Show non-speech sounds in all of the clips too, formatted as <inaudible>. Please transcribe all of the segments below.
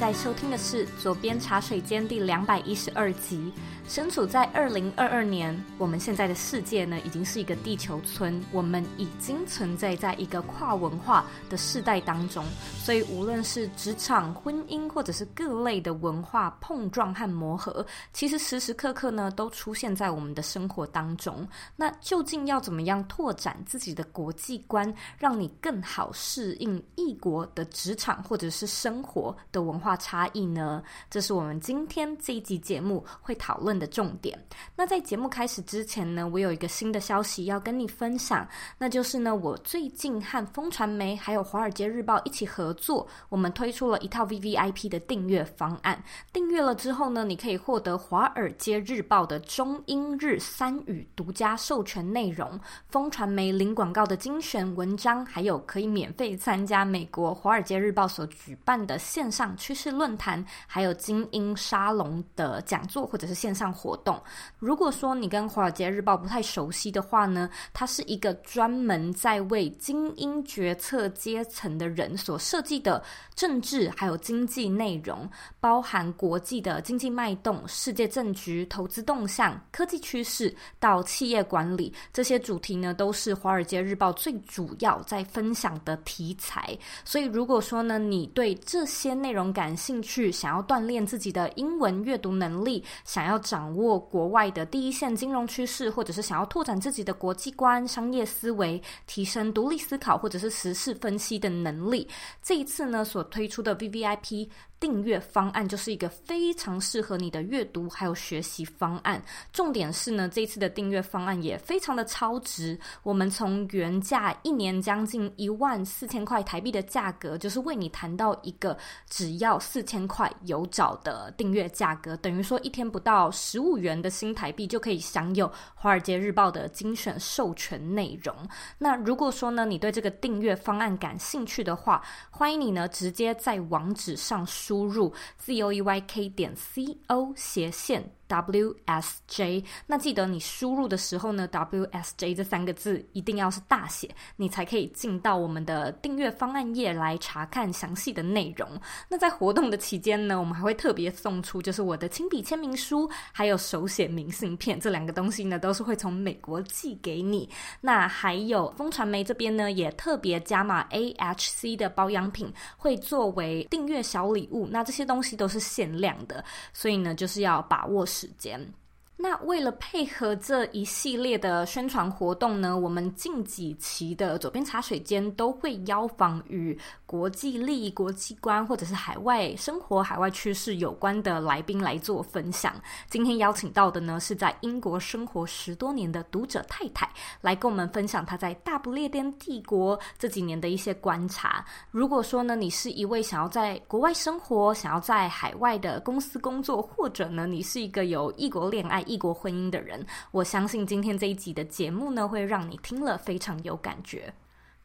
在收听的是左边茶水间第两百一十二集。身处在二零二二年，我们现在的世界呢，已经是一个地球村。我们已经存在在一个跨文化的世代当中，所以无论是职场、婚姻，或者是各类的文化碰撞和磨合，其实时时刻刻呢，都出现在我们的生活当中。那究竟要怎么样拓展自己的国际观，让你更好适应异国的职场或者是生活的文化差异呢？这是我们今天这一集节目会讨论的重点。那在节目开始之前呢，我有一个新的消息要跟你分享，那就是呢，我最近和风传媒还有华尔街日报一起合作，我们推出了一套 VVIP 的订阅方案。订阅了之后呢，你可以获得华尔街日报的中英日三语独家授权内容，风传媒零广告的精选文章，还有可以免费参加美国华尔街日报所举办的线上趋势是论坛，还有精英沙龙的讲座或者是线上。活动，如果说你跟《华尔街日报》不太熟悉的话呢，它是一个专门在为精英决策阶层的人所设计的政治还有经济内容，包含国际的经济脉动、世界政局、投资动向、科技趋势到企业管理这些主题呢，都是《华尔街日报》最主要在分享的题材。所以，如果说呢，你对这些内容感兴趣，想要锻炼自己的英文阅读能力，想要掌握国外的第一线金融趋势，或者是想要拓展自己的国际观、商业思维，提升独立思考或者是时事分析的能力，这一次呢，所推出的 VVIP。订阅方案就是一个非常适合你的阅读还有学习方案。重点是呢，这次的订阅方案也非常的超值。我们从原价一年将近一万四千块台币的价格，就是为你谈到一个只要四千块有找的订阅价格，等于说一天不到十五元的新台币就可以享有《华尔街日报》的精选授权内容。那如果说呢，你对这个订阅方案感兴趣的话，欢迎你呢直接在网址上。输入 z o e y k 点 c o 斜线。WSJ，那记得你输入的时候呢，WSJ 这三个字一定要是大写，你才可以进到我们的订阅方案页来查看详细的内容。那在活动的期间呢，我们还会特别送出就是我的亲笔签名书，还有手写明信片，这两个东西呢都是会从美国寄给你。那还有风传媒这边呢，也特别加码 AHC 的保养品，会作为订阅小礼物。那这些东西都是限量的，所以呢就是要把握时时间。那为了配合这一系列的宣传活动呢，我们近几期的左边茶水间都会邀访与国际利益、国际观或者是海外生活、海外趋势有关的来宾来做分享。今天邀请到的呢，是在英国生活十多年的读者太太，来跟我们分享她在大不列颠帝国这几年的一些观察。如果说呢，你是一位想要在国外生活、想要在海外的公司工作，或者呢，你是一个有异国恋爱、异国婚姻的人，我相信今天这一集的节目呢，会让你听了非常有感觉。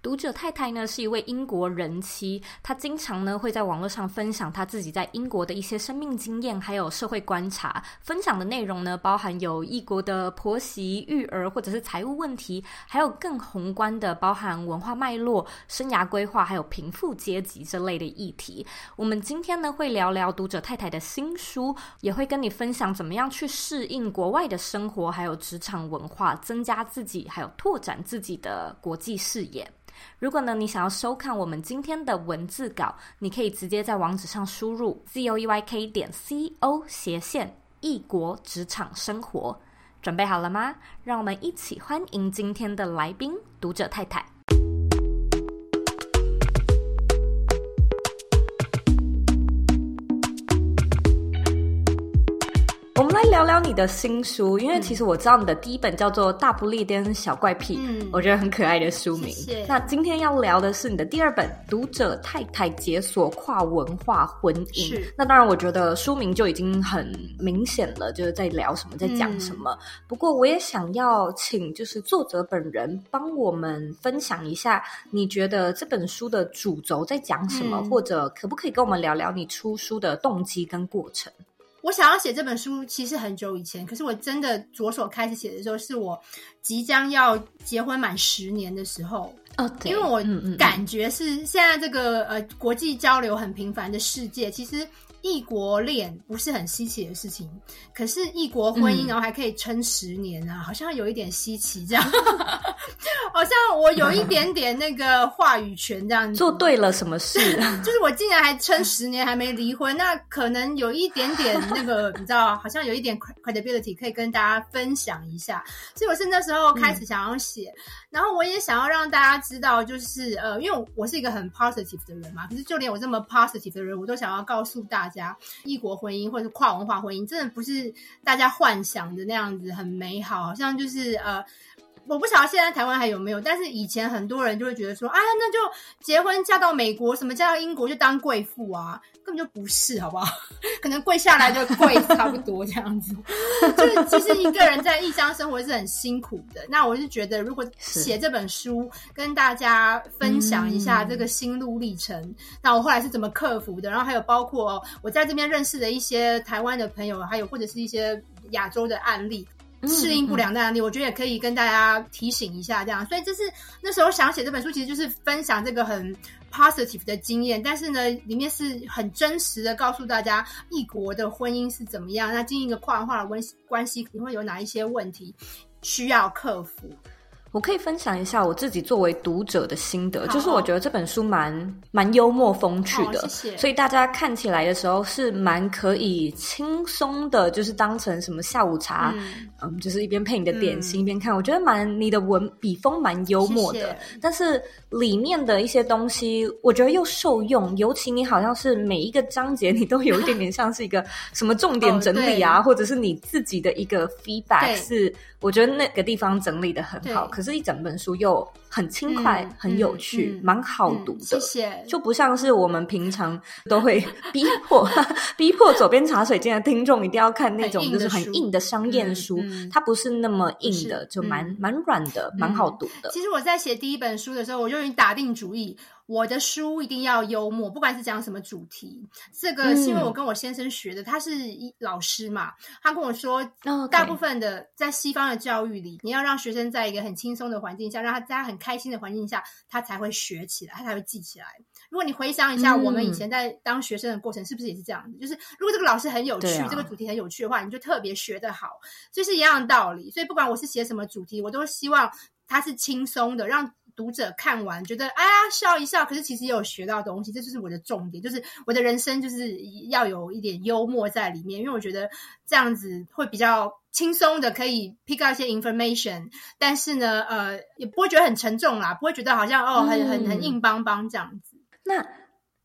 读者太太呢是一位英国人妻，她经常呢会在网络上分享她自己在英国的一些生命经验，还有社会观察。分享的内容呢包含有异国的婆媳、育儿或者是财务问题，还有更宏观的包含文化脉络、生涯规划，还有贫富阶级这类的议题。我们今天呢会聊聊读者太太的新书，也会跟你分享怎么样去适应国外的生活，还有职场文化，增加自己，还有拓展自己的国际视野。如果呢，你想要收看我们今天的文字稿，你可以直接在网址上输入 z o e y k 点 c o 斜线异国职场生活。准备好了吗？让我们一起欢迎今天的来宾——读者太太。聊聊你的新书，因为其实我知道你的第一本叫做《大不列颠小怪癖》，嗯，我觉得很可爱的书名。谢谢。那今天要聊的是你的第二本《读者太太解锁跨文化婚姻》。是。那当然，我觉得书名就已经很明显了，就是在聊什么，在讲什么。嗯。不过，我也想要请就是作者本人帮我们分享一下，你觉得这本书的主轴在讲什么，嗯，或者可不可以跟我们聊聊你出书的动机跟过程？我想要写这本书，其实很久以前，可是我真的着手开始写的时候，是我即将要结婚满十年的时候。哦，对，因为我感觉是现在这个呃国际交流很频繁的世界，其实。异国恋不是很稀奇的事情，可是异国婚姻然后还可以撑十年啊，嗯、好像有一点稀奇这样，<laughs> 好像我有一点点那个话语权这样子。做对了什么事？<laughs> 就是我竟然还撑十年还没离婚，那可能有一点点那个你知道，好像有一点 credibility 可以跟大家分享一下。所以我是那时候开始想要写，嗯、然后我也想要让大家知道，就是呃，因为我是一个很 positive 的人嘛，可是就连我这么 positive 的人，我都想要告诉大家。家异国婚姻或者是跨文化婚姻，真的不是大家幻想的那样子很美好，好像就是呃，我不晓得现在台湾还有没有，但是以前很多人就会觉得说，哎呀，那就结婚嫁到美国，什么嫁到英国就当贵妇啊。根本就不是，好不好？<laughs> 可能跪下来就跪差不多这样子。<laughs> 就是其实一个人在异乡生活是很辛苦的。那我是觉得，如果写这本书跟大家分享一下这个心路历程，嗯，那我后来是怎么克服的？然后还有包括我在这边认识的一些台湾的朋友，还有或者是一些亚洲的案例。适应不良的案例，我觉得也可以跟大家提醒一下，这样。所以这是那时候想写这本书，其实就是分享这个很 positive 的经验，但是呢，里面是很真实的告诉大家异国的婚姻是怎么样，那经营一个跨文化的关系关系，你会有哪一些问题需要克服。我可以分享一下我自己作为读者的心得，就是我觉得这本书蛮蛮幽默风趣的，谢谢。所以大家看起来的时候是蛮可以轻松的，就是当成什么下午茶，嗯，嗯就是一边配你的点心，嗯，一边看，我觉得蛮你的文笔锋蛮幽默的。但是里面的一些东西，我觉得又受用，尤其你好像是每一个章节你都有一点点像是一个什么重点 <laughs> 整理啊，哦，或者是你自己的一个 feedback 是。我觉得那个地方整理的很好，可是，一整本书又很轻快、嗯、很有趣，蛮、嗯、好读的、嗯。谢谢。就不像是我们平常都会 <laughs> 逼迫逼迫左边茶水间的听众一定要看那种就是很硬的商业书，它不是那么硬的，就蛮蛮软的，蛮好读的。其实我在写第一本书的时候，我就已经打定主意。我的书一定要幽默，不管是讲什么主题。这个是因为我跟我先生学的，他是一老师嘛，他跟我说，大部分的在西方的教育里，你要让学生在一个很轻松的环境下，让他在很开心的环境下，他才会学起来，他才会记起来。如果你回想一下，我们以前在当学生的过程，是不是也是这样子？就是如果这个老师很有趣，这个主题很有趣的话，你就特别学得好，就是一样的道理。所以不管我是写什么主题，我都希望它是轻松的，让。读者看完觉得哎呀笑一笑，可是其实也有学到东西，这就是我的重点，就是我的人生就是要有一点幽默在里面，因为我觉得这样子会比较轻松的可以 pick up 一些 information，但是呢，呃，也不会觉得很沉重啦，不会觉得好像哦很很很硬邦邦这样子。那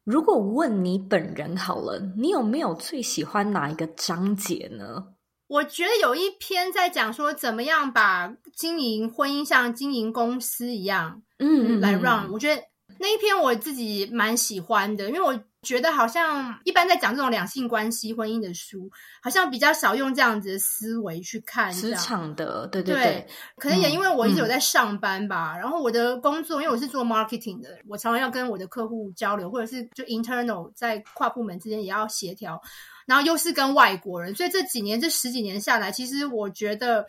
如果问你本人好了，你有没有最喜欢哪一个章节呢？我觉得有一篇在讲说怎么样把经营婚姻像经营公司一样，嗯，来 run。我觉得那一篇我自己蛮喜欢的，因为我觉得好像一般在讲这种两性关系、婚姻的书，好像比较少用这样子的思维去看职场的。对对对，对，可能也因为我一直有在上班吧，嗯，然后我的工作，因为我是做 marketing 的，我常常要跟我的客户交流，或者是就 internal 在跨部门之间也要协调。然后又是跟外国人，所以这几年这十几年下来，其实我觉得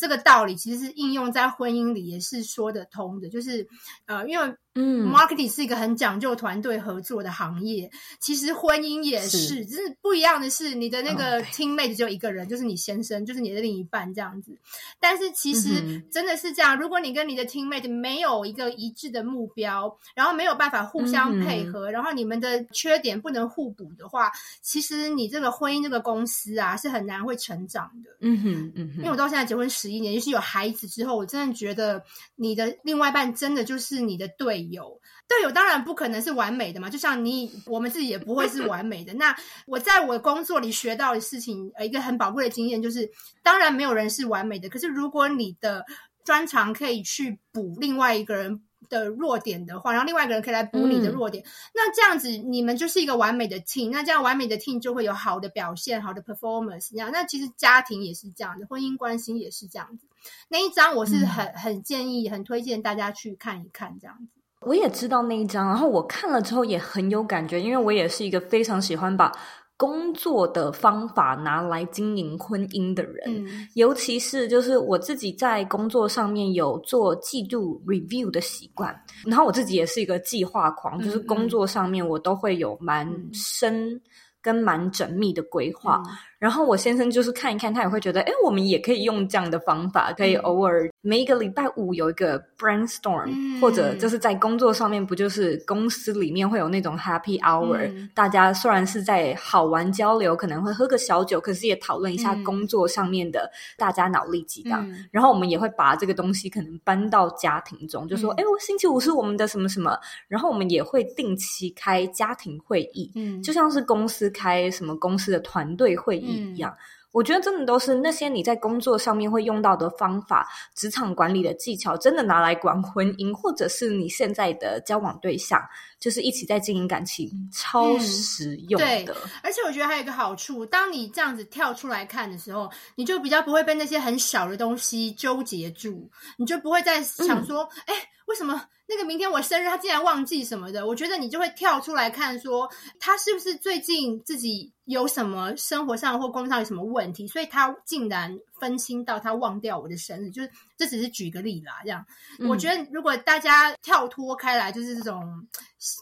这个道理其实是应用在婚姻里也是说得通的，就是呃，因为。嗯，marketing 是一个很讲究团队合作的行业。其实婚姻也是，是，只是不一样的是，你的那个 teammate 只有一个人，就是你先生，就是你的另一半这样子。但是其实真的是这样，如果你跟你的 teammate 没有一个一致的目标，然后没有办法互相配合，然后你们的缺点不能互补的话，其实你这个婚姻这个公司啊，是很难会成长的。嗯哼，嗯哼。因为我到现在结婚十一年，就是有孩子之后，我真的觉得你的另外一半真的就是你的队友。有，队友当然不可能是完美的嘛，就像你我们自己也不会是完美的。<laughs> 那我在我的工作里学到的事情，呃，一个很宝贵的经验就是，当然没有人是完美的，可是如果你的专长可以去补另外一个人的弱点的话，然后另外一个人可以来补你的弱点，嗯、那这样子你们就是一个完美的 team。那这样完美的 team 就会有好的表现、好的 performance。这样，那其实家庭也是这样的，婚姻关系也是这样子。那一章我是很很建议、很推荐大家去看一看，这样子。我也知道那一章，然后我看了之后也很有感觉，因为我也是一个非常喜欢把。工作的方法拿来经营婚姻的人，嗯，尤其是就是我自己在工作上面有做季度 review 的习惯，然后我自己也是一个计划狂，嗯，就是工作上面我都会有蛮深跟蛮缜密的规划。嗯然后我先生就是看一看，他也会觉得，哎，我们也可以用这样的方法，可以偶尔每一个礼拜五有一个 brainstorm，嗯，或者就是在工作上面，不就是公司里面会有那种 happy hour，嗯，大家虽然是在好玩交流，可能会喝个小酒，可是也讨论一下工作上面的大家脑力激荡。嗯，然后我们也会把这个东西可能搬到家庭中，就说，哎，我星期五是我们的什么什么，然后我们也会定期开家庭会议，嗯，就像是公司开什么公司的团队会议。一样，嗯，我觉得真的都是那些你在工作上面会用到的方法，职场管理的技巧，真的拿来管婚姻，或者是你现在的交往对象，就是一起在经营感情，超实用的。嗯，对，而且我觉得还有一个好处，当你这样子跳出来看的时候，你就比较不会被那些很小的东西纠结住，你就不会再想说，哎，嗯，为什么？那个明天我生日，他竟然忘记什么的，我觉得你就会跳出来看，说他是不是最近自己有什么生活上或工作上有什么问题，所以他竟然分心到他忘掉我的生日。就是这只是举个例啦，这样。嗯、我觉得如果大家跳脱开来，就是这种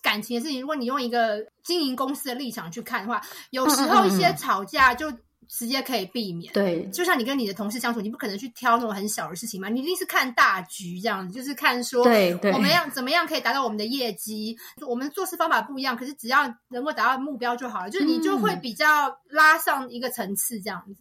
感情的事情，如果你用一个经营公司的立场去看的话，有时候一些吵架就。直接可以避免，对，就像你跟你的同事相处，你不可能去挑那种很小的事情嘛，你一定是看大局这样子，就是看说，对对，我们要怎么样可以达到我们的业绩，我们做事方法不一样，可是只要能够达到目标就好了，就是你就会比较拉上一个层次这样子。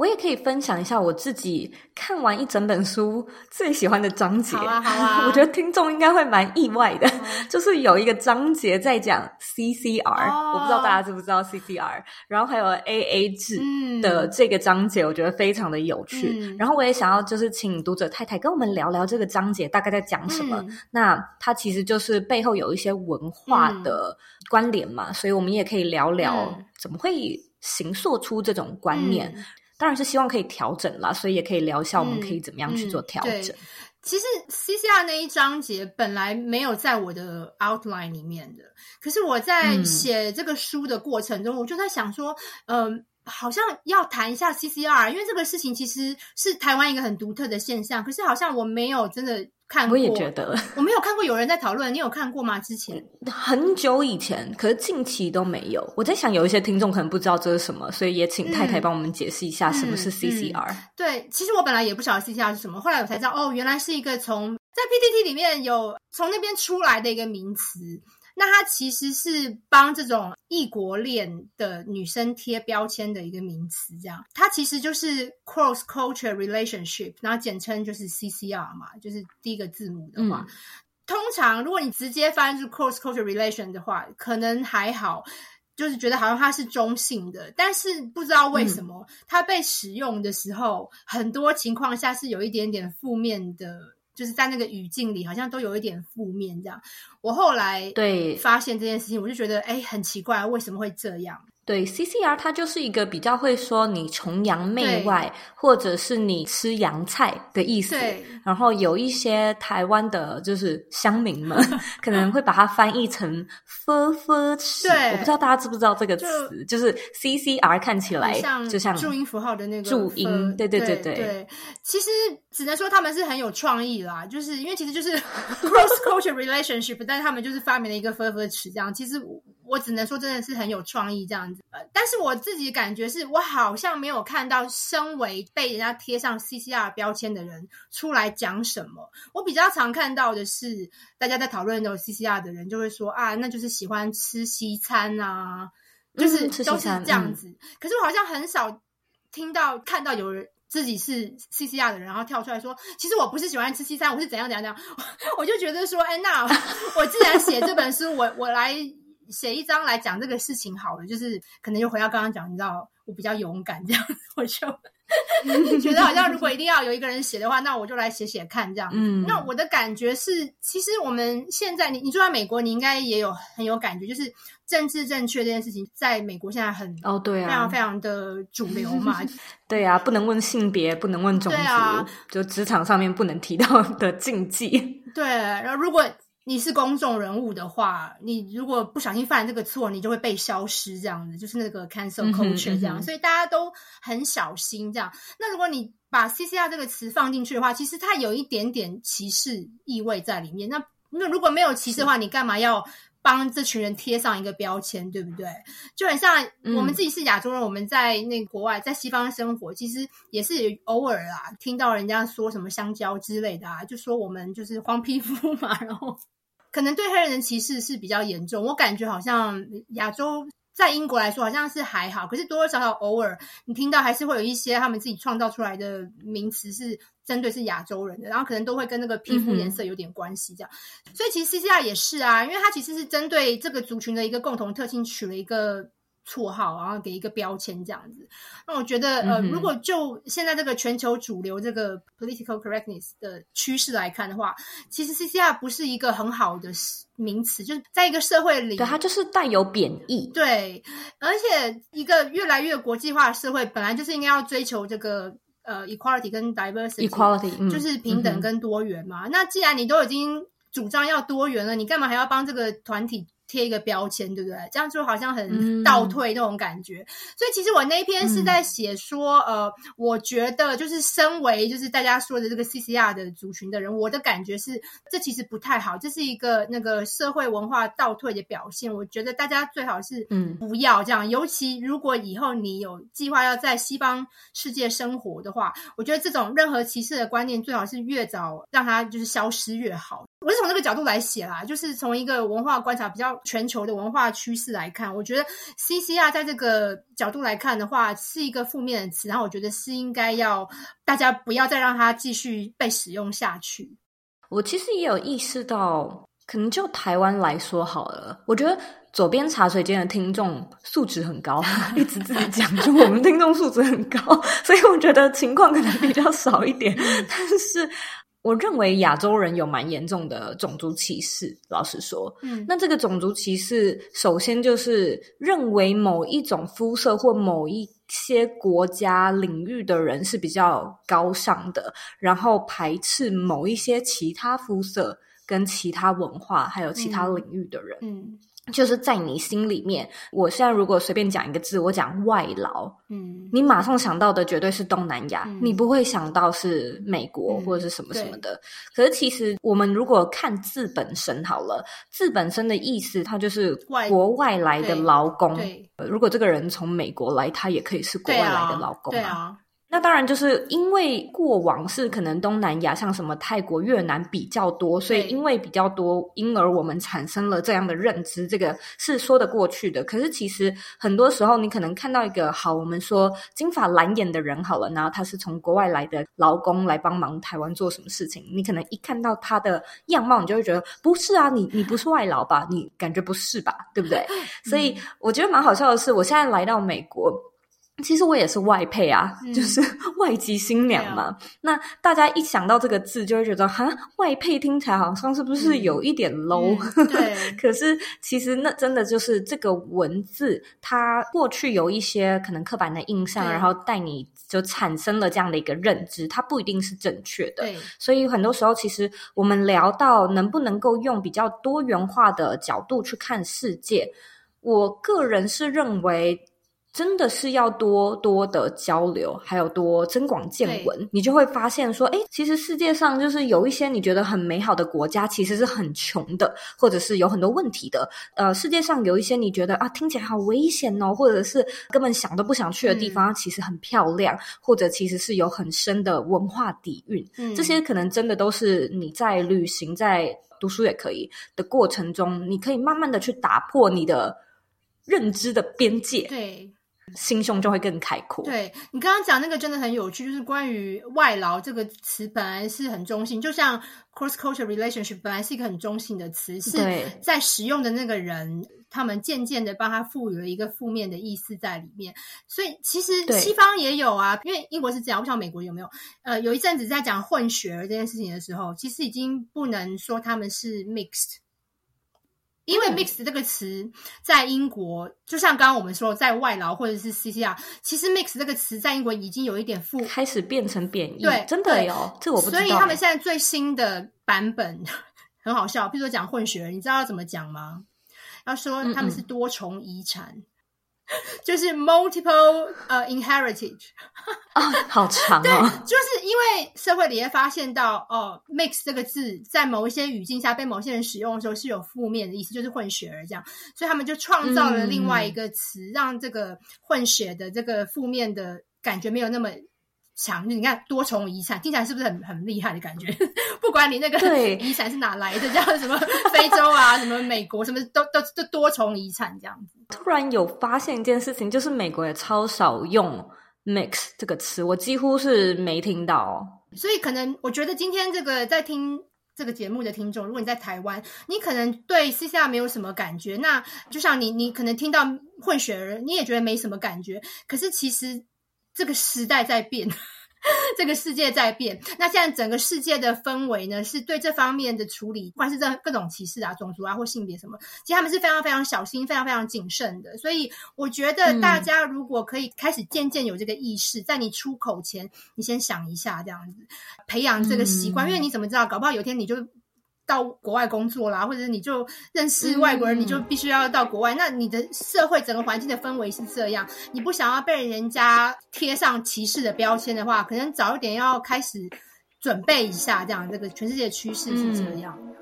我也可以分享一下我自己看完一整本书最喜欢的章节。好啊，好啊。<laughs> 我觉得听众应该会蛮意外的，嗯、<laughs> 就是有一个章节在讲 CCR，、哦、我不知道大家知不知道 CCR，然后还有 AA 制的这个章节，我觉得非常的有趣。嗯、然后我也想要就是请读者太太跟我们聊聊这个章节大概在讲什么。嗯、那它其实就是背后有一些文化的关联嘛，嗯、所以我们也可以聊聊怎么会形塑出这种观念。嗯当然是希望可以调整啦，所以也可以聊一下我们可以怎么样去做调整。嗯嗯、其实 CCR 那一章节本来没有在我的 outline 里面的，可是我在写这个书的过程中，嗯、我就在想说，嗯、呃，好像要谈一下 CCR，因为这个事情其实是台湾一个很独特的现象，可是好像我没有真的。看过，我也觉得，<laughs> 我没有看过有人在讨论。你有看过吗？之前很久以前，可是近期都没有。我在想，有一些听众可能不知道这是什么，所以也请太太帮我们解释一下什么是 CCR。嗯嗯嗯。对，其实我本来也不晓得 CCR 是什么，后来我才知道，哦，原来是一个从在 PTT 里面有从那边出来的一个名词。那它其实是帮这种异国恋的女生贴标签的一个名词，这样，它其实就是 cross culture relationship，然后简称就是 CCR 嘛，就是第一个字母的话，嗯、通常如果你直接翻译是 cross culture relation 的话，可能还好，就是觉得好像它是中性的，但是不知道为什么、嗯、它被使用的时候，很多情况下是有一点点负面的。就是在那个语境里，好像都有一点负面这样。我后来对发现这件事情，我就觉得哎，很奇怪，为什么会这样？对，CCR 它就是一个比较会说你崇洋媚外，或者是你吃洋菜的意思。然后有一些台湾的，就是乡民们 <laughs> 可能会把它翻译成“佛佛吃”。对，我不知道大家知不知道这个词，就，就是 CCR 看起来就像注音符号的那个注音。对对对对，对。其实只能说他们是很有创意啦，就是因为其实就是 <laughs> cross culture relationship，但是他们就是发明了一个“佛佛吃”这样。其实。我只能说，真的是很有创意这样子。呃，但是我自己感觉是，我好像没有看到身为被人家贴上 CCR 标签的人出来讲什么。我比较常看到的是，大家在讨论那种 CCR 的人就会说啊，那就是喜欢吃西餐啊，就是都是这样子。嗯，可是我好像很少听到看到有人自己是 CCR 的人，然后跳出来说，其实我不是喜欢吃西餐，我是怎样怎样怎样，<laughs> 我就觉得说，哎，那 <laughs> 我既然写这本书，我我来写一章来讲这个事情好了，就是可能又回到刚刚讲，你知道，我比较勇敢这样，我就。<laughs> 觉得好像如果一定要有一个人写的话，那我就来写写看这样。嗯，那我的感觉是，其实我们现在，你你住在美国，你应该也有很有感觉，就是政治正确这件事情，在美国现在很哦，对啊，非常非常的主流嘛。<laughs> 对啊，不能问性别，不能问种族，对啊，就职场上面不能提到的禁忌。对，然后如果。你是公众人物的话，你如果不小心犯这个错，你就会被消失，这样子就是那个 cancel culture 这样，所以大家都很小心这样。那如果你把 CCR 这个词放进去的话，其实它有一点点歧视意味在里面。那那如果没有歧视的话，你干嘛要？帮这群人贴上一个标签，对不对？就很像我们自己是亚洲人，嗯、我们在那国外，在西方生活，其实也是偶尔啊，听到人家说什么香蕉之类的啊，就说我们就是黄皮肤嘛，然后可能对黑人的歧视是比较严重。我感觉好像亚洲在英国来说好像是还好，可是多多少少偶尔你听到还是会有一些他们自己创造出来的名词是。针对是亚洲人的，然后可能都会跟那个皮肤颜色有点关系，这样。嗯、所以其实 CCR 也是啊，因为它其实是针对这个族群的一个共同特性取了一个绰号，然后给一个标签这样子。那我觉得，呃，如果就现在这个全球主流这个 political correctness 的趋势来看的话，其实 CCR 不是一个很好的名词，就是在一个社会里，对，它就是带有贬义。对，而且一个越来越国际化的社会，本来就是应该要追求这个。呃，equality 跟 diversity，equality、嗯、就是平等跟多元嘛。嗯、那既然你都已经主张要多元了，你干嘛还要帮这个团体贴一个标签，对不对？这样就好像很倒退那种感觉。嗯、所以其实我那一篇是在写说，嗯、呃，我觉得就是身为就是大家说的这个 CCR 的族群的人，我的感觉是这其实不太好，这是一个那个社会文化倒退的表现。我觉得大家最好是嗯不要这样，嗯、尤其如果以后你有计划要在西方世界生活的话，我觉得这种任何歧视的观念最好是越早让它就是消失越好。我是从这个角度来写啦，就是从一个文化观察比较全球的文化趋势来看，我觉得 CCR 在这个角度来看的话是一个负面的词，然后我觉得是应该要大家不要再让它继续被使用下去。我其实也有意识到，可能就台湾来说好了，我觉得左边茶水间的听众素质很高，<laughs> 一直自己讲说我们听众素质很高，所以我觉得情况可能比较少一点，但是。我认为亚洲人有蛮严重的种族歧视，老实说，嗯，那这个种族歧视首先就是认为某一种肤色或某一些国家领域的人是比较高尚的，然后排斥某一些其他肤色跟其他文化还有其他领域的人，嗯。嗯就是在你心里面，我现在如果随便讲一个字，我讲外劳，嗯，你马上想到的绝对是东南亚，嗯、你不会想到是美国或者是什么什么的。嗯、可是其实我们如果看字本身好了，字本身的意思，它就是国外来的劳工。如果这个人从美国来，他也可以是国外来的劳工啊。那当然，就是因为过往是可能东南亚像什么泰国、越南比较多，所以因为比较多，因而我们产生了这样的认知，这个是说得过去的。可是其实很多时候，你可能看到一个好，我们说金发蓝眼的人好了，然后他是从国外来的劳工来帮忙台湾做什么事情，你可能一看到他的样貌，你就会觉得不是啊，你你不是外劳吧？你感觉不是吧？对不对？<laughs> 所以我觉得蛮好笑的是，我现在来到美国。其实我也是外配啊，嗯、就是 <laughs> 外籍新娘嘛。啊、那大家一想到这个字，就会觉得哈，外配听起来好像是不是有一点 low？、嗯嗯、<laughs> 对。可是其实那真的就是这个文字，它过去有一些可能刻板的印象，然后带你就产生了这样的一个认知，它不一定是正确的。对。所以很多时候，其实我们聊到能不能够用比较多元化的角度去看世界，我个人是认为。真的是要多多的交流，还有多增广见闻，你就会发现说，诶，其实世界上就是有一些你觉得很美好的国家，其实是很穷的，或者是有很多问题的。呃，世界上有一些你觉得啊，听起来好危险哦，或者是根本想都不想去的地方，嗯、其实很漂亮，或者其实是有很深的文化底蕴。嗯，这些可能真的都是你在旅行、在读书也可以的过程中，你可以慢慢的去打破你的认知的边界。对。心胸就会更开阔。对，你刚刚讲那个真的很有趣，就是关于外劳这个词本来是很中性，就像 cross culture relationship 本来是一个很中性的词，是在使用的那个人，他们渐渐的帮他赋予了一个负面的意思在里面。所以其实西方也有啊，因为英国是这样，我不知道美国有没有。呃，有一阵子在讲混血儿这件事情的时候，其实已经不能说他们是 mixed。因为 mix 这个词在英国，嗯、就像刚刚我们说，在外劳或者是 CCR，其实 mix 这个词在英国已经有一点负，开始变成贬义。对，真的有，这我不知道。所以他们现在最新的版本 <laughs> 很好笑，比如说讲混血儿，你知道要怎么讲吗？要说他们是多重遗产。嗯嗯就是 multiple 呃、uh, inheritage 啊、哦，好长啊、哦！对，就是因为社会里也发现到哦，mix 这个字在某一些语境下被某些人使用的时候是有负面的意思，就是混血儿这样，所以他们就创造了另外一个词，嗯、让这个混血的这个负面的感觉没有那么。强，你看多重遗产听起来是不是很很厉害的感觉？<laughs> 不管你那个 <laughs> 遗产是哪来的，叫什么非洲啊，<laughs> 什么美国，什么都都都多重遗产这样子。突然有发现一件事情，就是美国也超少用 mix 这个词，我几乎是没听到。所以可能我觉得今天这个在听这个节目的听众，如果你在台湾，你可能对私下没有什么感觉，那就像你你可能听到混血儿，你也觉得没什么感觉，可是其实。这个时代在变，<laughs> 这个世界在变。那现在整个世界的氛围呢，是对这方面的处理，不管是这各种歧视啊、种族啊或性别什么，其实他们是非常非常小心、非常非常谨慎的。所以，我觉得大家如果可以开始渐渐有这个意识，嗯、在你出口前，你先想一下，这样子培养这个习惯，嗯、因为你怎么知道？搞不好有一天你就。到国外工作啦，或者你就认识外国人，嗯、你就必须要到国外。那你的社会整个环境的氛围是这样，你不想要被人家贴上歧视的标签的话，可能早一点要开始准备一下。这样，这个全世界的趋势是这样。嗯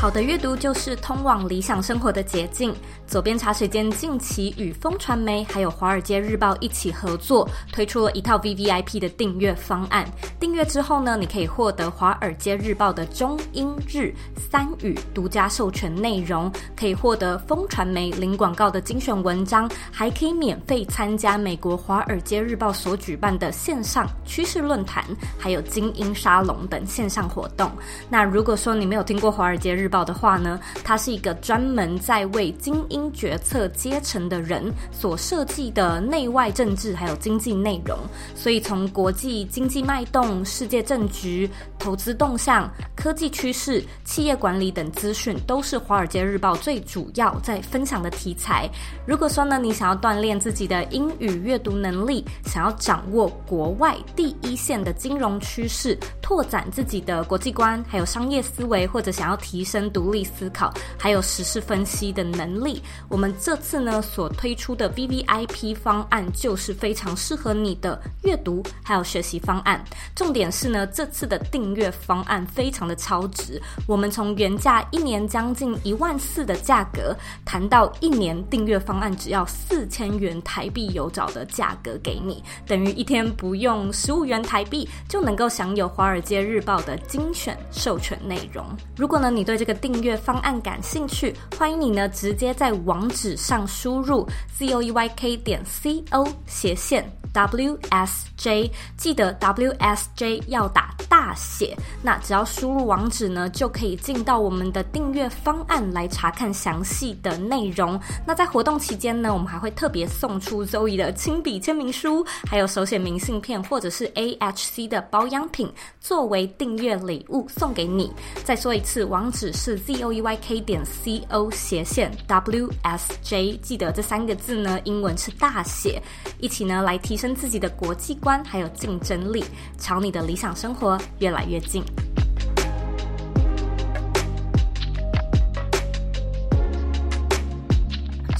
好的阅读就是通往理想生活的捷径。左边茶水间近期与风传媒还有华尔街日报一起合作，推出了一套 VVIP 的订阅方案。订阅之后呢，你可以获得华尔街日报的中英日三语独家授权内容，可以获得风传媒零广告的精选文章，还可以免费参加美国华尔街日报所举办的线上趋势论坛，还有精英沙龙等线上活动。那如果说你没有听过华尔街日报的话呢，它是一个专门在为精英决策阶层的人所设计的内外政治还有经济内容，所以从国际经济脉动、世界政局、投资动向、科技趋势、企业管理等资讯，都是华尔街日报最主要在分享的题材。如果说呢，你想要锻炼自己的英语阅读能力，想要掌握国外第一线的金融趋势，拓展自己的国际观，还有商业思维，或者想要提升。跟独立思考，还有时事分析的能力，我们这次呢所推出的 VVIP 方案就是非常适合你的阅读还有学习方案。重点是呢，这次的订阅方案非常的超值，我们从原价一年将近一万四的价格，谈到一年订阅方案只要四千元台币有找的价格给你，等于一天不用十五元台币就能够享有《华尔街日报》的精选授权内容。如果呢，你对这的订阅方案感兴趣，欢迎你呢直接在网址上输入 z o e y k 点 c o 斜线。W s j，记得 w s j 要打大写。那只要输入网址呢，就可以进到我们的订阅方案来查看详细的内容。那在活动期间呢，我们还会特别送出 Zoe 的亲笔签名书，还有手写明信片或者是 A H C 的保养品，作为订阅礼物送给你。再说一次，网址。是 z o e y k 点 c o 斜线 w s j，记得这三个字呢，英文是大写，一起呢来提升自己的国际观还有竞争力，朝你的理想生活越来越近。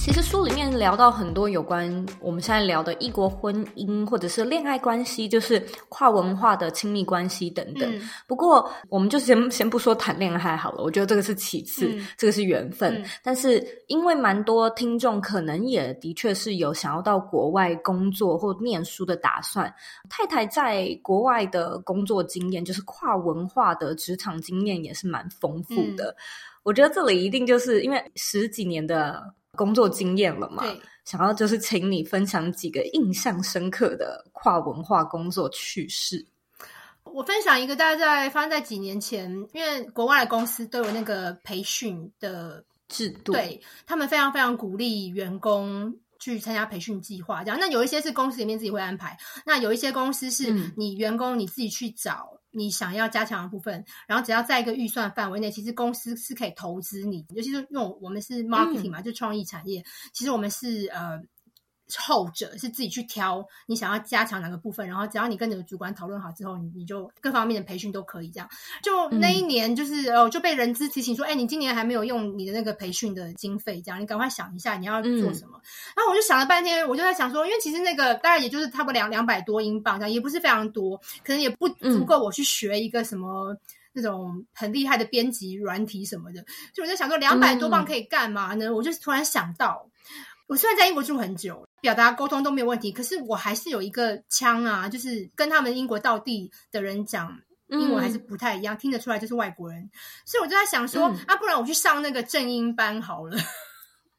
其实书书里面聊到很多有关我们现在聊的异国婚姻或者是恋爱关系，就是跨文化的亲密关系等等。嗯、不过，我们就先先不说谈恋爱好了，我觉得这个是其次，嗯、这个是缘分。嗯、但是，因为蛮多听众可能也的确是有想要到国外工作或念书的打算，太太在国外的工作经验，就是跨文化的职场经验也是蛮丰富的。嗯、我觉得这里一定就是因为十几年的。工作经验了嘛？对想要就是请你分享几个印象深刻的跨文化工作趣事。我分享一个，大概在发生在几年前，因为国外的公司都有那个培训的制度，对，他们非常非常鼓励员工去参加培训计划。这样，那有一些是公司里面自己会安排，那有一些公司是你员工你自己去找。嗯你想要加强的部分，然后只要在一个预算范围内，其实公司是可以投资你。尤其是用我们是 marketing 嘛，嗯、就创意产业，其实我们是呃。后者是自己去挑你想要加强哪个部分，然后只要你跟你的主管讨论好之后，你你就各方面的培训都可以这样。就那一年，就是哦、嗯、就被人资提醒说，哎，你今年还没有用你的那个培训的经费，这样你赶快想一下你要做什么。嗯、然后我就想了半天，我就在想说，因为其实那个大概也就是差不多两两百多英镑这样，也不是非常多，可能也不足够我去学一个什么那种很厉害的编辑软体什么的。就我在想说，两百多镑可以干嘛呢？嗯、我就突然想到。我虽然在英国住很久，表达沟通都没有问题，可是我还是有一个腔啊，就是跟他们英国道地的人讲英文还是不太一样，嗯、听得出来就是外国人，所以我就在想说，嗯、啊，不然我去上那个正音班好了。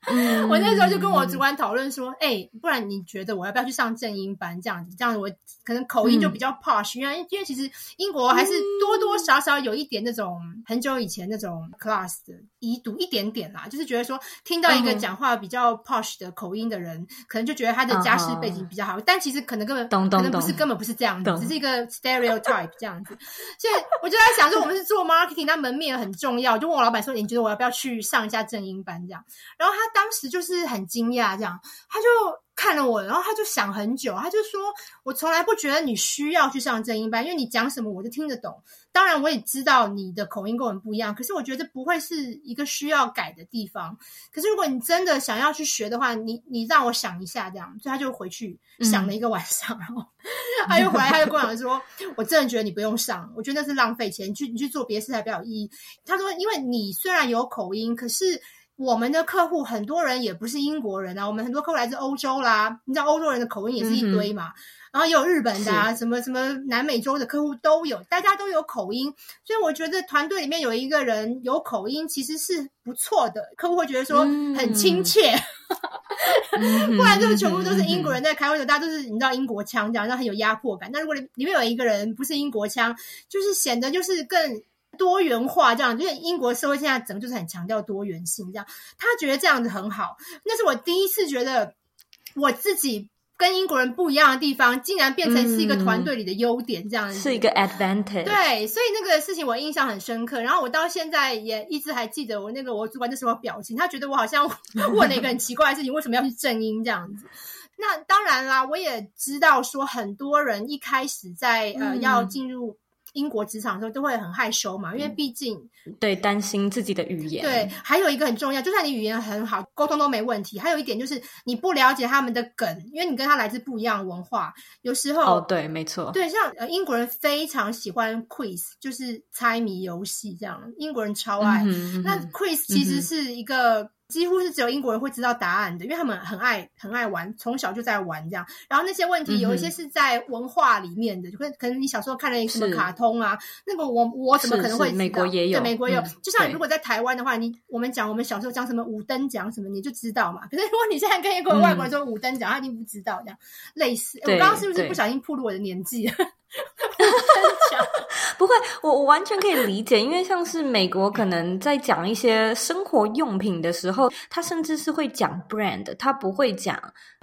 嗯、<laughs> 我那时候就跟我主管讨论说，哎、欸，不然你觉得我要不要去上正音班？这样子，这样子我可能口音就比较 posh，因为因为其实英国还是多多少少有一点那种很久以前那种 class 的遗毒一点点啦，就是觉得说听到一个讲话比较 posh 的口音的人，嗯、可能就觉得他的家世背景比较好，嗯、但其实可能根本可能不是根本不是这样子，只是一个 stereotype 这样子。所以我就在想说，我们是做 marketing，那门面很重要，就问我老板说，你觉得我要不要去上一下正音班？这样？然后他。当时就是很惊讶，这样他就看了我，然后他就想很久，他就说：“我从来不觉得你需要去上正音班，因为你讲什么我就听得懂。当然，我也知道你的口音跟我们不一样，可是我觉得不会是一个需要改的地方。可是如果你真的想要去学的话，你你让我想一下，这样，所以他就回去想了一个晚上，然后他又回来，他就跟我说：我真的觉得你不用上，我觉得那是浪费钱，你去你去做别的事才比较有意义。他说，因为你虽然有口音，可是。”我们的客户很多人也不是英国人啊，我们很多客户来自欧洲啦，你知道欧洲人的口音也是一堆嘛，嗯、然后也有日本的啊，什么什么南美洲的客户都有，大家都有口音，所以我觉得团队里面有一个人有口音其实是不错的，客户会觉得说很亲切，嗯、<laughs> 不然就全部都是英国人在开会的，大家都是你知道英国腔这样，那很有压迫感。那如果里面有一个人不是英国腔，就是显得就是更。多元化这样，因为英国社会现在整个就是很强调多元性，这样他觉得这样子很好。那是我第一次觉得我自己跟英国人不一样的地方，竟然变成是一个团队里的优点，这样是一个 advantage。对，所以那个事情我印象很深刻。然后我到现在也一直还记得我那个我主管那时候表情，他觉得我好像 <laughs> 问了一个很奇怪的事情，为什么要去正音这样子？那当然啦，我也知道说很多人一开始在呃、嗯、要进入。英国职场的时候都会很害羞嘛，因为毕竟对担心自己的语言。对，还有一个很重要，就算你语言很好，沟通都没问题。还有一点就是你不了解他们的梗，因为你跟他来自不一样的文化，有时候哦，对，没错，对，像呃英国人非常喜欢 quiz，就是猜谜游戏这样，英国人超爱。嗯哼，那 quiz 其实是一个。嗯几乎是只有英国人会知道答案的，因为他们很爱很爱玩，从小就在玩这样。然后那些问题有一些是在文化里面的，嗯、就可能可能你小时候看了一个什么卡通啊，那个我我怎么可能会知道？美国也有，对，美国有。嗯、就像如果在台湾的话，你我们讲我们小时候讲什么五灯奖什么，你就知道嘛。可是如果你现在跟一个外国人说五灯奖，嗯、他一定不知道这样。类似，我刚刚是不是不小心暴露我的年纪？<laughs> 不会，我我完全可以理解，因为像是美国可能在讲一些生活用品的时候，他甚至是会讲 brand，他不会讲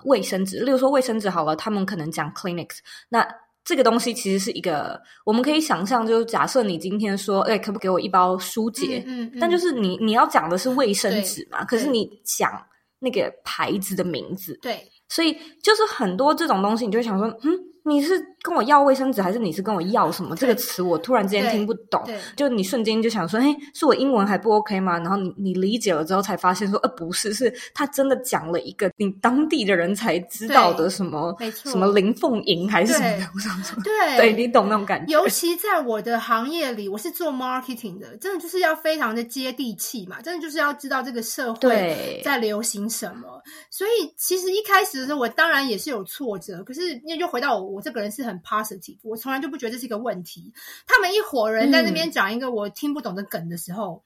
卫生纸。例如说卫生纸好了，他们可能讲 Clinics，。那这个东西其实是一个，我们可以想象，就是假设你今天说，哎，可不给我一包舒洁？嗯，嗯，嗯，但就是你你要讲的是卫生纸嘛，可是你讲那个牌子的名字，对，所以就是很多这种东西，你就会想说，嗯。你是跟我要卫生纸，还是你是跟我要什么？这个词我突然之间听不懂，就你瞬间就想说，哎，是我英文还不 OK 吗？然后你你理解了之后，才发现说，呃，不是，是他真的讲了一个你当地的人才知道的什么，什么林凤营还是什么的，我想说，对，对你懂那种感觉。尤其在我的行业里，我是做 marketing 的，真的就是要非常的接地气嘛，真的就是要知道这个社会在流行什么。所以其实一开始的时候，我当然也是有挫折，可是因为就回到我。我这个人是很 positive，我从来就不觉得这是一个问题。他们一伙人在那边讲一个我听不懂的梗的时候，嗯、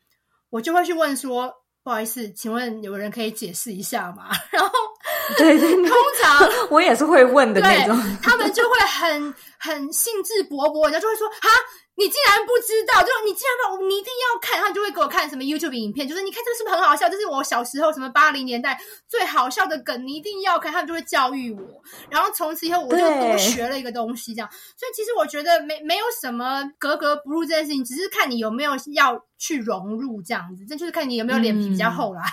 我就会去问说：“不好意思，请问有人可以解释一下吗？” <laughs> 然后，对，对，对，通常 <laughs> 我也是会问的那种，他们就会很很兴致勃勃，人家就会说：“哈。”你竟然不知道，就你竟然不，你一定要看，他就会给我看什么 YouTube 影片，就是你看这个是不是很好笑？这是我小时候什么八零年代最好笑的梗，你一定要看，他们就会教育我。然后从此以后，我就多学了一个东西，这样。所以其实我觉得没没有什么格格不入这件事情，只是看你有没有要去融入这样子，这就是看你有没有脸皮比较厚啦。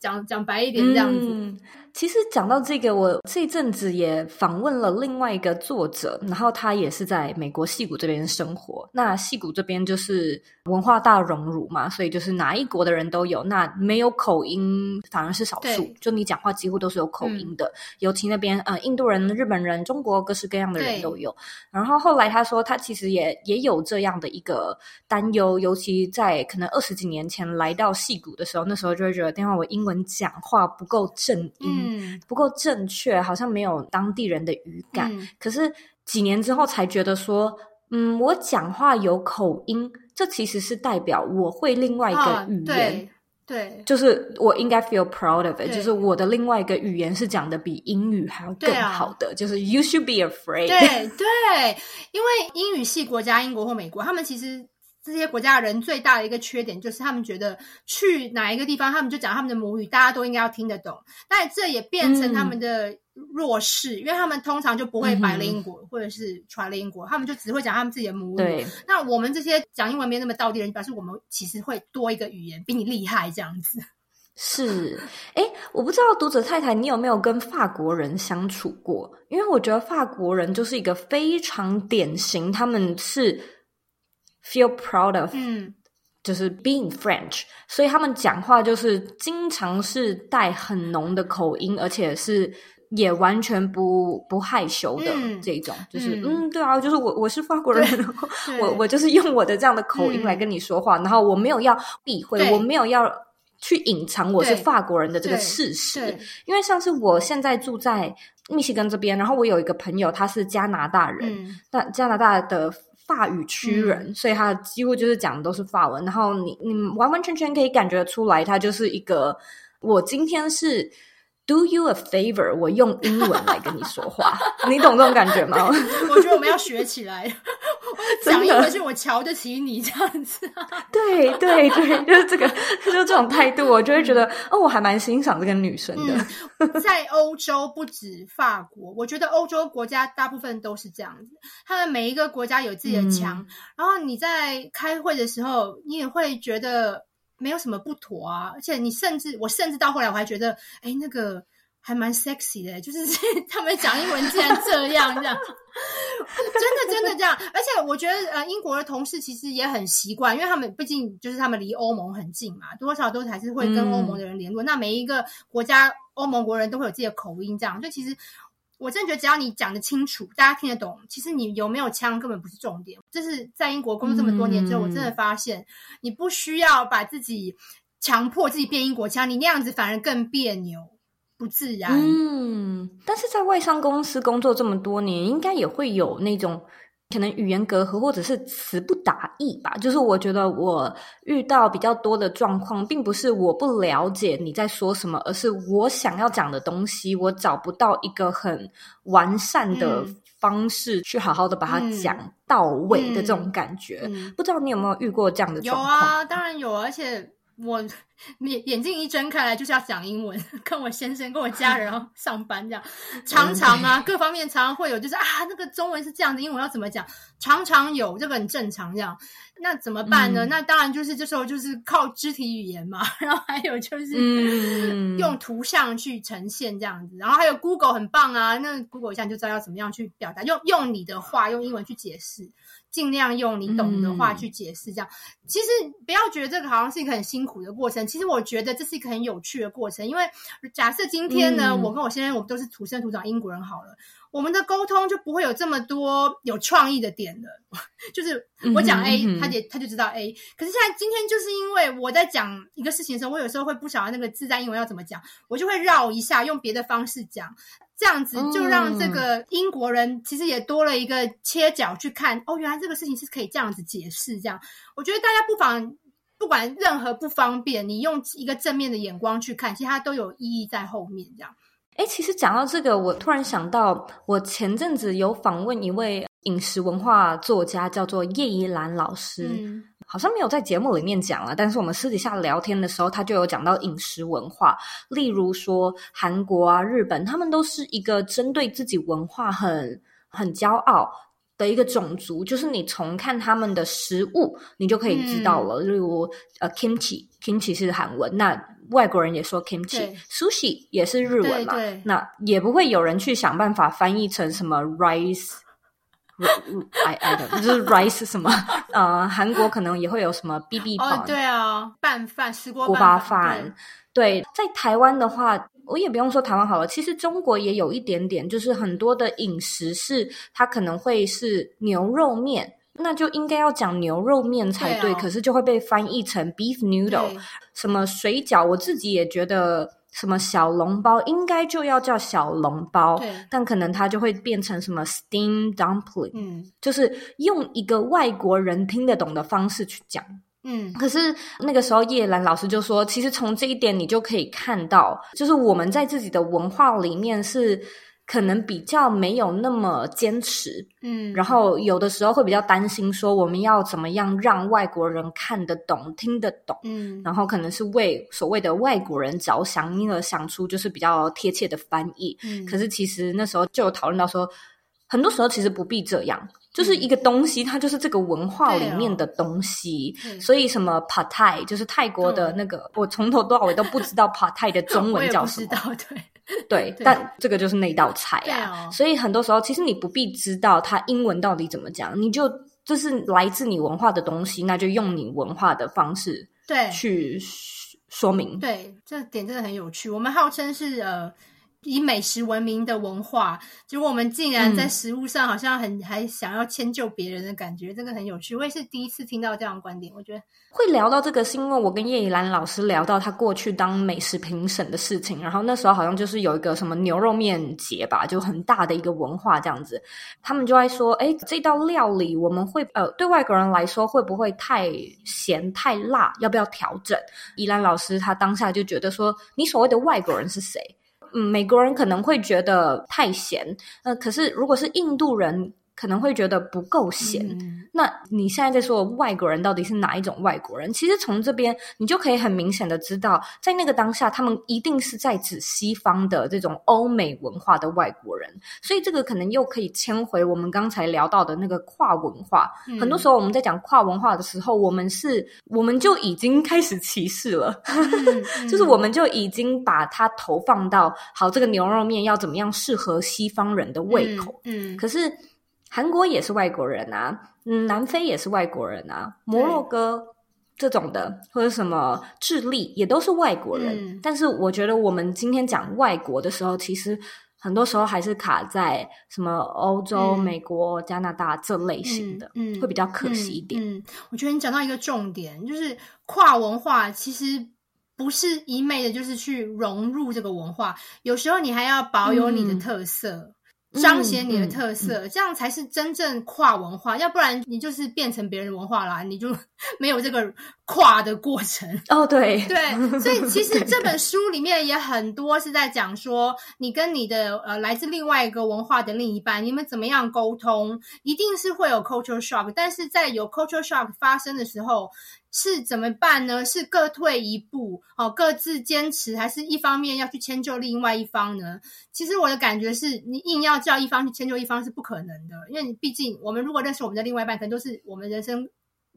讲 <laughs> 讲、嗯、白一点这样子。嗯其实讲到这个，我这一阵子也访问了另外一个作者，然后他也是在美国戏谷这边生活。那矽谷这边就是文化大熔炉嘛，所以就是哪一国的人都有。那没有口音反而是少数，就你讲话几乎都是有口音的。嗯、尤其那边呃，印度人、日本人、中国各式各样的人都有。然后后来他说，他其实也也有这样的一个担忧，尤其在可能二十几年前来到戏谷的时候，那时候就会觉得，电话我英文讲话不够正音。嗯，不够正确，好像没有当地人的语感。嗯、可是几年之后才觉得说，嗯，我讲话有口音，这其实是代表我会另外一个语言。啊、对，对就是我应该 feel proud of it，就是我的另外一个语言是讲的比英语还要更好的。啊、就是 you should be afraid。对 <laughs> 对，因为英语系国家，英国或美国，他们其实。这些国家的人最大的一个缺点就是，他们觉得去哪一个地方，他们就讲他们的母语，大家都应该要听得懂。但这也变成他们的弱势，嗯、因为他们通常就不会 bilingual、嗯、或者是 trilingual，他们就只会讲他们自己的母语。那我们这些讲英文没那么道地人，表示我们其实会多一个语言，比你厉害这样子。<laughs> 是，哎，我不知道读者太太你有没有跟法国人相处过？因为我觉得法国人就是一个非常典型，他们是。Feel proud of，嗯，就是 being French，所以他们讲话就是经常是带很浓的口音，而且是也完全不不害羞的这种，嗯、就是嗯，嗯，对啊，就是我我是法国人，对我我就是用我的这样的口音来跟你说话，嗯、然后我没有要避讳，我没有要去隐藏我是法国人的这个事实，因为像是我现在住在密西根这边，然后我有一个朋友他是加拿大人，嗯、但加拿大的。法语区人，嗯、所以他几乎就是讲的都是法文。然后你你完完全全可以感觉出来，他就是一个我今天是 do you a favor，我用英文来跟你说话，你懂这种感觉吗？我觉得我们要学起来，<laughs> 讲英文是我瞧得起你这样子。对对对，<laughs> 就是这个，就是这种态度，我就会觉得哦，我还蛮欣赏这个女生的。嗯、在欧洲不止法国，我觉得欧洲国家大部分都是这样子，他们每一个国家有自己的墙，嗯、然后你在开会的时候，你也会觉得。没有什么不妥啊，而且你甚至我甚至到后来我还觉得，哎，那个还蛮 sexy 的，就是 <laughs> 他们讲英文竟然这样这样，真的真的这样。而且我觉得呃，英国的同事其实也很习惯，因为他们毕竟就是他们离欧盟很近嘛，多少都还是会跟欧盟的人联络。嗯、那每一个国家欧盟国人都会有自己的口音，这样，所以其实。我真的觉得，只要你讲得清楚，大家听得懂，其实你有没有腔根本不是重点。这是在英国工作这么多年之后，嗯、我真的发现，你不需要把自己强迫自己变英国腔，你那样子反而更别扭、不自然。嗯，但是在外商公司工作这么多年，应该也会有那种。可能语言隔阂，或者是词不达意吧。就是我觉得我遇到比较多的状况，并不是我不了解你在说什么，而是我想要讲的东西，我找不到一个很完善的方式去好好的把它讲到位的这种感觉。嗯嗯嗯、不知道你有没有遇过这样的状况？有啊，当然有，而且我眼眼睛一睁开来就是要讲英文，跟我先生、跟我家人然 <laughs> 后上班这样，常常啊，各方面常常会有，就是啊，那个中文是这样的，英文要怎么讲？常常有，这个很正常这样。那怎么办呢？嗯、那当然就是这时候就是靠肢体语言嘛，<laughs> 然后还有就是用图像去呈现这样子，然后还有 Google 很棒啊，那 Google 一下就知道要怎么样去表达，用用你的话用英文去解释。尽量用你懂的话去解释，这样、嗯、其实不要觉得这个好像是一个很辛苦的过程。其实我觉得这是一个很有趣的过程，因为假设今天呢，嗯、我跟我先生我们都是土生土长英国人，好了，我们的沟通就不会有这么多有创意的点了。<laughs> 就是我讲 A，、嗯、哼他也他就知道 A。可是现在今天就是因为我在讲一个事情的时候，我有时候会不晓得那个字在英文要怎么讲，我就会绕一下，用别的方式讲。这样子就让这个英国人其实也多了一个切角去看，哦，原来这个事情是可以这样子解释。这样，我觉得大家不妨不管任何不方便，你用一个正面的眼光去看，其实它都有意义在后面。这样，哎，其实讲到这个，我突然想到，我前阵子有访问一位饮食文化作家，叫做叶怡兰老师。嗯好像没有在节目里面讲了，但是我们私底下聊天的时候，他就有讲到饮食文化，例如说韩国啊、日本，他们都是一个针对自己文化很很骄傲的一个种族，就是你从看他们的食物，你就可以知道了。嗯、例如呃，kimchi，kimchi 是韩文，那外国人也说 kimchi，sushi 也是日文嘛，对对那也不会有人去想办法翻译成什么 rice。I I 的就是 rice 什么呃，韩国可能也会有什么 bibimbap 对啊，拌饭、石锅锅巴饭。对，在台湾的话，我也不用说台湾好了，其实中国也有一点点，就是很多的饮食是它可能会是牛肉面，那就应该要讲牛肉面才对，可是就会被翻译成 beef noodle，什么水饺，我自己也觉得。什么小笼包应该就要叫小笼包，但可能它就会变成什么 steam dumpling，嗯，就是用一个外国人听得懂的方式去讲，嗯。可是那个时候叶兰老师就说，其实从这一点你就可以看到，就是我们在自己的文化里面是。可能比较没有那么坚持，嗯，然后有的时候会比较担心，说我们要怎么样让外国人看得懂、听得懂，嗯，然后可能是为所谓的外国人着想，因而想出就是比较贴切的翻译。嗯，可是其实那时候就有讨论到说，很多时候其实不必这样，就是一个东西，它就是这个文化里面的东西。所以什么 Pad Thai 就是泰国的那个，我从头到尾都不知道 Pad Thai 的中文叫什么。对。对，对但这个就是那道菜啊，哦、所以很多时候其实你不必知道它英文到底怎么讲，你就这是来自你文化的东西，那就用你文化的方式对去说明。对，这点真的很有趣。我们号称是呃。以美食闻名的文化，结果我们竟然在食物上好像很、嗯、还想要迁就别人的感觉，这个很有趣。我也是第一次听到这样的观点。我觉得会聊到这个，是因为我跟叶以兰老师聊到他过去当美食评审的事情，然后那时候好像就是有一个什么牛肉面节吧，就很大的一个文化这样子。他们就在说，哎，这道料理我们会呃，对外国人来说会不会太咸太辣？要不要调整？依兰老师他当下就觉得说，你所谓的外国人是谁？嗯，美国人可能会觉得太咸，呃，可是如果是印度人，可能会觉得不够咸。嗯、那你现在在说外国人到底是哪一种外国人？其实从这边你就可以很明显的知道，在那个当下，他们一定是在指西方的这种欧美文化的外国人。所以这个可能又可以牵回我们刚才聊到的那个跨文化。嗯、很多时候我们在讲跨文化的时候，我们是我们就已经开始歧视了，嗯、<laughs> 就是我们就已经把它投放到好，这个牛肉面要怎么样适合西方人的胃口。嗯，嗯可是。韩国也是外国人啊，嗯，南非也是外国人啊，摩洛哥这种的，或者什么智利也都是外国人。嗯、但是我觉得我们今天讲外国的时候，其实很多时候还是卡在什么欧洲、嗯、美国、加拿大这类型的，嗯，会比较可惜一点。嗯，嗯，我觉得你讲到一个重点，就是跨文化其实不是一昧的，就是去融入这个文化，有时候你还要保有你的特色。嗯彰显你的特色，嗯嗯嗯、这样才是真正跨文化。要不然你就是变成别人文化啦，你就 <laughs> 没有这个跨的过程。哦，对 <laughs> 对，所以其实 <laughs> 这本书里面也很多是在讲说，你跟你的呃来自另外一个文化的另一半，你们怎么样沟通，一定是会有 culture shock。但是在有 culture shock 发生的时候，是怎么办呢？是各退一步，哦，各自坚持，还是一方面要去迁就另外一方呢？其实我的感觉是，你硬要叫一方去迁就一方是不可能的，因为你毕竟我们如果认识我们的另外一半，可能都是我们人生。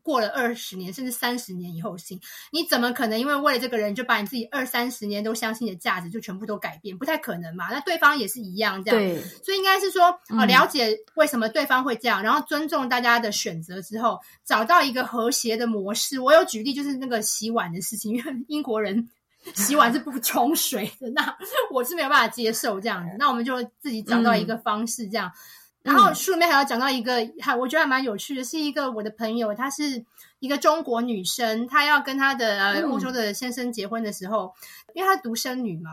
过了二十年，甚至三十年以后信，你怎么可能因为为了这个人就把你自己二三十年都相信的价值就全部都改变？不太可能嘛。那对方也是一样这样，对，所以应该是说，啊，了解为什么对方会这样，嗯，然后尊重大家的选择之后，找到一个和谐的模式。我有举例，就是那个洗碗的事情，因为英国人 <laughs> 洗碗是不冲水的，那我是没有办法接受这样子。<laughs> 那我们就自己找到一个方式这样。嗯然后书里面还要讲到一个，还我觉得还蛮有趣的，是一个我的朋友，她是一个中国女生，她要跟她的呃欧洲的先生结婚的时候，嗯、因为她独生女嘛，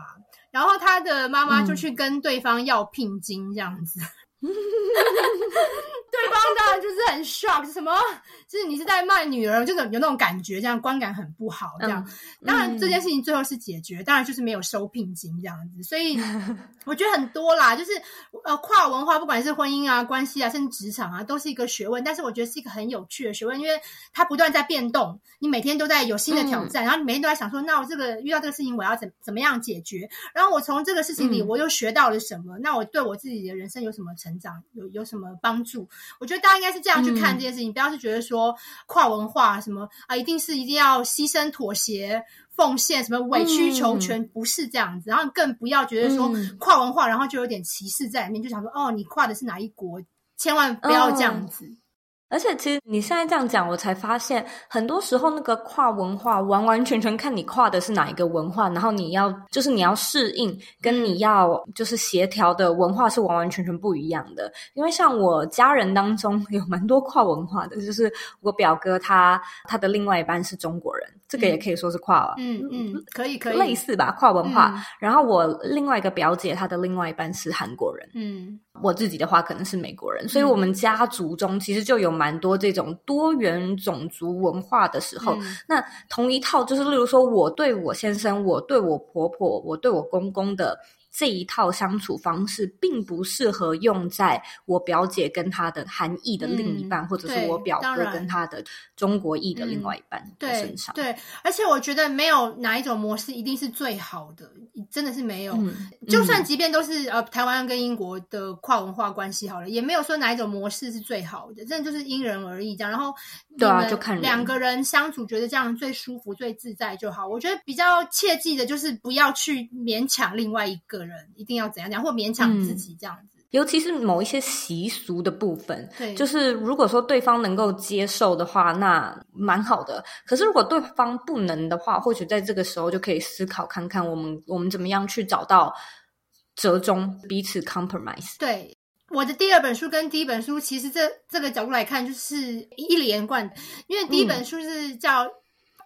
然后她的妈妈就去跟对方要聘金这样子。嗯 <laughs> 对方当然就是很 shock，什么？就是你是在卖女儿，就是有那种感觉，这样观感很不好。这样，嗯、当然这件事情最后是解决，当然就是没有收聘金这样子。所以我觉得很多啦，就是呃跨文化，不管是婚姻啊、关系啊，甚至职场啊，都是一个学问。但是我觉得是一个很有趣的学问，因为它不断在变动，你每天都在有新的挑战，嗯、然后你每天都在想说，那我这个遇到这个事情，我要怎怎么样解决？然后我从这个事情里，我又学到了什么？嗯、那我对我自己的人生有什么成长？有有什么帮助？我觉得大家应该是这样去看这件事情，嗯、不要是觉得说跨文化什么啊，一定是一定要牺牲、妥协、奉献，什么委曲求全，嗯、不是这样子。然后更不要觉得说跨文化，然后就有点歧视在里面，就想说哦，你跨的是哪一国？千万不要这样子。哦而且，其实你现在这样讲，我才发现，很多时候那个跨文化，完完全全看你跨的是哪一个文化，然后你要就是你要适应，跟你要就是协调的文化是完完全全不一样的。因为像我家人当中 <laughs> 有蛮多跨文化的，就是我表哥他他的另外一半是中国人，这个也可以说是跨了，嗯嗯，嗯，可以可以类似吧，跨文化。嗯、然后我另外一个表姐，她的另外一半是韩国人，嗯。我自己的话可能是美国人，所以我们家族中其实就有蛮多这种多元种族文化的时候。嗯、那同一套就是，例如说，我对我先生，我对我婆婆，我对我公公的。这一套相处方式并不适合用在我表姐跟她的韩裔的另一半，嗯、或者是我表哥跟他的中国裔的另外一半的身上。对，对，而且我觉得没有哪一种模式一定是最好的，真的是没有。嗯、就算即便都是呃台湾跟英国的跨文化关系好了，也没有说哪一种模式是最好的，真的就是因人而异这样。然后对啊，就看两个人相处觉得这样最舒服、最自在就好。我觉得比较切记的就是不要去勉强另外一个。个人一定要怎样讲，或勉强自己这样子，嗯，尤其是某一些习俗的部分，对，就是如果说对方能够接受的话，那蛮好的。可是如果对方不能的话，或许在这个时候就可以思考看看，我们我们怎么样去找到折中，彼此 compromise。对，我的第二本书跟第一本书，其实这这个角度来看，就是一连贯，因为第一本书是叫。嗯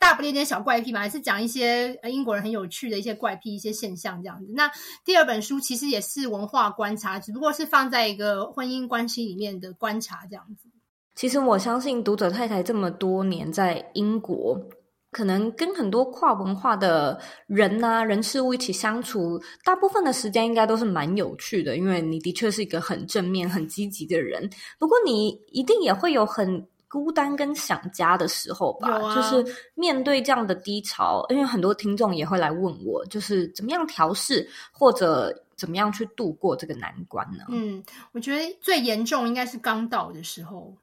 大不列颠小怪癖嘛，还是讲一些英国人很有趣的一些怪癖、一些现象这样子。那第二本书其实也是文化观察，只不过是放在一个婚姻关系里面的观察这样子。其实我相信读者太太这么多年在英国，可能跟很多跨文化的人啊、人事物一起相处，大部分的时间应该都是蛮有趣的，因为你的确是一个很正面、很积极的人。不过你一定也会有很孤单跟想家的时候吧，啊、就是面对这样的低潮，因为很多听众也会来问我，就是怎么样调试，或者怎么样去度过这个难关呢？嗯，我觉得最严重应该是刚到的时候，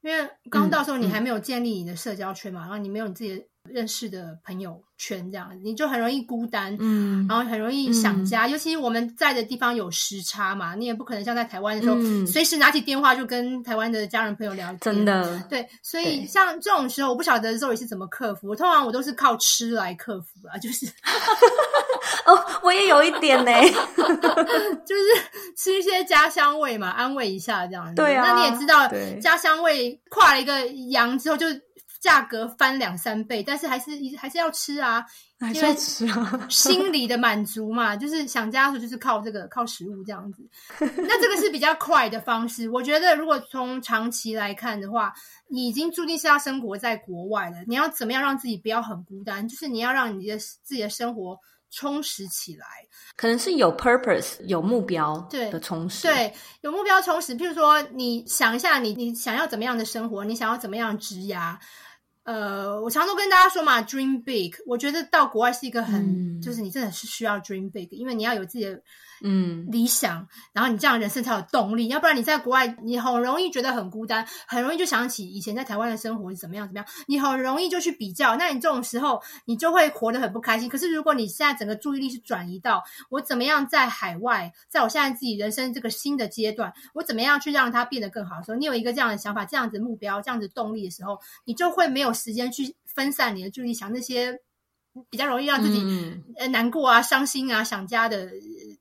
因为刚到的时候你还没有建立你的社交圈嘛，嗯、然后你没有你自己。认识的朋友圈这样，你就很容易孤单，嗯，然后很容易想家。嗯、尤其我们在的地方有时差嘛，你也不可能像在台湾的时候，嗯、随时拿起电话就跟台湾的家人朋友聊天。真的，对，所以像这种时候，我不晓得 Zoe 是怎么克服。通常我都是靠吃来克服啊，就是，<laughs> 哦，我也有一点呢，<laughs> 就是吃一些家乡味嘛，安慰一下这样子。对啊，那你也知道，家乡味跨了一个洋之后就。价格翻两三倍，但是还是还是要吃啊，还是要吃啊，心理的满足嘛，<laughs> 就是想家的时候就是靠这个靠食物这样子。<laughs> 那这个是比较快的方式。我觉得如果从长期来看的话，你已经注定是要生活在国外了。你要怎么样让自己不要很孤单？就是你要让你的自己的生活充实起来，可能是有 purpose 有目标对的充实。对，对，有目标充实。譬如说，你想一下你，你你想要怎么样的生活？你想要怎么样的职涯？呃，我常都跟大家说嘛，dream big。我觉得到国外是一个很，嗯、就是你真的是需要 dream big，因为你要有自己的。嗯，理想，然后你这样人生才有动力，要不然你在国外，你很容易觉得很孤单，很容易就想起以前在台湾的生活是怎么样怎么样，你很容易就去比较，那你这种时候你就会活得很不开心。可是如果你现在整个注意力是转移到我怎么样在海外，在我现在自己人生这个新的阶段，我怎么样去让它变得更好的时候，你有一个这样的想法、这样子目标、这样子动力的时候，你就会没有时间去分散你的注意力，想那些比较容易让自己呃难过啊、伤心啊、想家的。